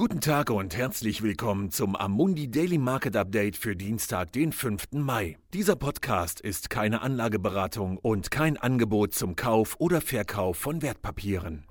Guten Tag und herzlich willkommen zum Amundi Daily Market Update für Dienstag, den 5. Mai. Dieser Podcast ist keine Anlageberatung und kein Angebot zum Kauf oder Verkauf von Wertpapieren.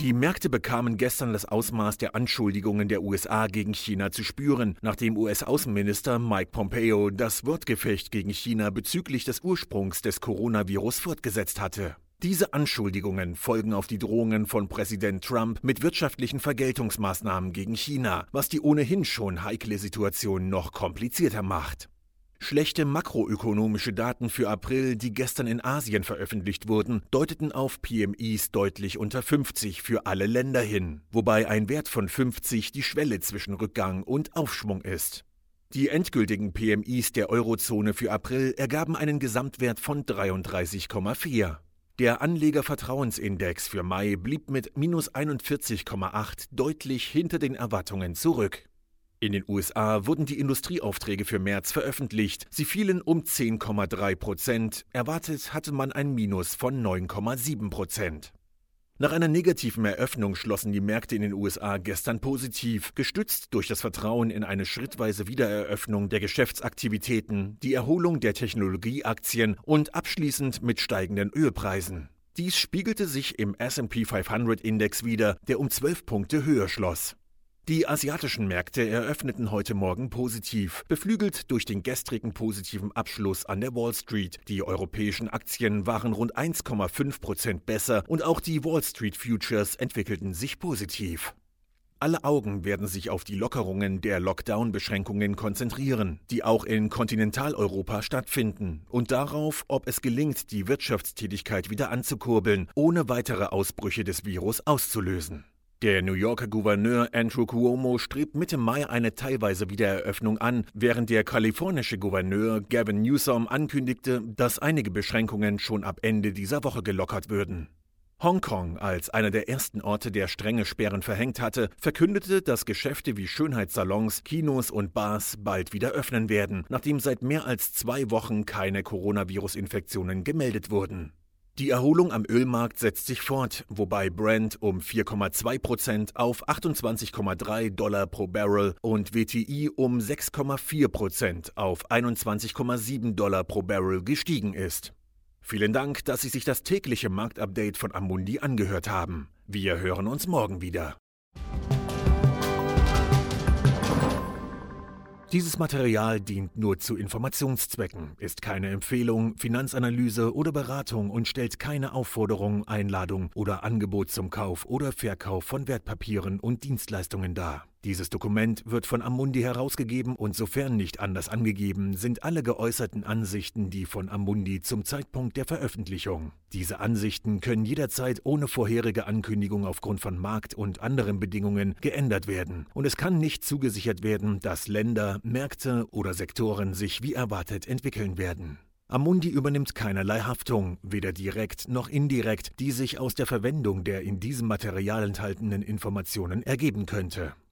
Die Märkte bekamen gestern das Ausmaß der Anschuldigungen der USA gegen China zu spüren, nachdem US-Außenminister Mike Pompeo das Wortgefecht gegen China bezüglich des Ursprungs des Coronavirus fortgesetzt hatte. Diese Anschuldigungen folgen auf die Drohungen von Präsident Trump mit wirtschaftlichen Vergeltungsmaßnahmen gegen China, was die ohnehin schon heikle Situation noch komplizierter macht. Schlechte makroökonomische Daten für April, die gestern in Asien veröffentlicht wurden, deuteten auf PMIs deutlich unter 50 für alle Länder hin, wobei ein Wert von 50 die Schwelle zwischen Rückgang und Aufschwung ist. Die endgültigen PMIs der Eurozone für April ergaben einen Gesamtwert von 33,4. Der Anlegervertrauensindex für Mai blieb mit minus 41,8 deutlich hinter den Erwartungen zurück. In den USA wurden die Industrieaufträge für März veröffentlicht. Sie fielen um 10,3 Prozent. Erwartet hatte man ein Minus von 9,7 Prozent. Nach einer negativen Eröffnung schlossen die Märkte in den USA gestern positiv, gestützt durch das Vertrauen in eine schrittweise Wiedereröffnung der Geschäftsaktivitäten, die Erholung der Technologieaktien und abschließend mit steigenden Ölpreisen. Dies spiegelte sich im SP 500 Index wider, der um 12 Punkte höher schloss. Die asiatischen Märkte eröffneten heute Morgen positiv, beflügelt durch den gestrigen positiven Abschluss an der Wall Street. Die europäischen Aktien waren rund 1,5 Prozent besser und auch die Wall Street Futures entwickelten sich positiv. Alle Augen werden sich auf die Lockerungen der Lockdown-Beschränkungen konzentrieren, die auch in Kontinentaleuropa stattfinden, und darauf, ob es gelingt, die Wirtschaftstätigkeit wieder anzukurbeln, ohne weitere Ausbrüche des Virus auszulösen. Der New Yorker Gouverneur Andrew Cuomo strebt Mitte Mai eine teilweise Wiedereröffnung an, während der kalifornische Gouverneur Gavin Newsom ankündigte, dass einige Beschränkungen schon ab Ende dieser Woche gelockert würden. Hongkong, als einer der ersten Orte, der strenge Sperren verhängt hatte, verkündete, dass Geschäfte wie Schönheitssalons, Kinos und Bars bald wieder öffnen werden, nachdem seit mehr als zwei Wochen keine Coronavirus-Infektionen gemeldet wurden. Die Erholung am Ölmarkt setzt sich fort, wobei Brent um 4,2 Prozent auf 28,3 Dollar pro Barrel und WTI um 6,4 Prozent auf 21,7 Dollar pro Barrel gestiegen ist. Vielen Dank, dass Sie sich das tägliche Marktupdate von Amundi angehört haben. Wir hören uns morgen wieder. Dieses Material dient nur zu Informationszwecken, ist keine Empfehlung, Finanzanalyse oder Beratung und stellt keine Aufforderung, Einladung oder Angebot zum Kauf oder Verkauf von Wertpapieren und Dienstleistungen dar. Dieses Dokument wird von Amundi herausgegeben und sofern nicht anders angegeben, sind alle geäußerten Ansichten die von Amundi zum Zeitpunkt der Veröffentlichung. Diese Ansichten können jederzeit ohne vorherige Ankündigung aufgrund von Markt- und anderen Bedingungen geändert werden und es kann nicht zugesichert werden, dass Länder, Märkte oder Sektoren sich wie erwartet entwickeln werden. Amundi übernimmt keinerlei Haftung, weder direkt noch indirekt, die sich aus der Verwendung der in diesem Material enthaltenen Informationen ergeben könnte.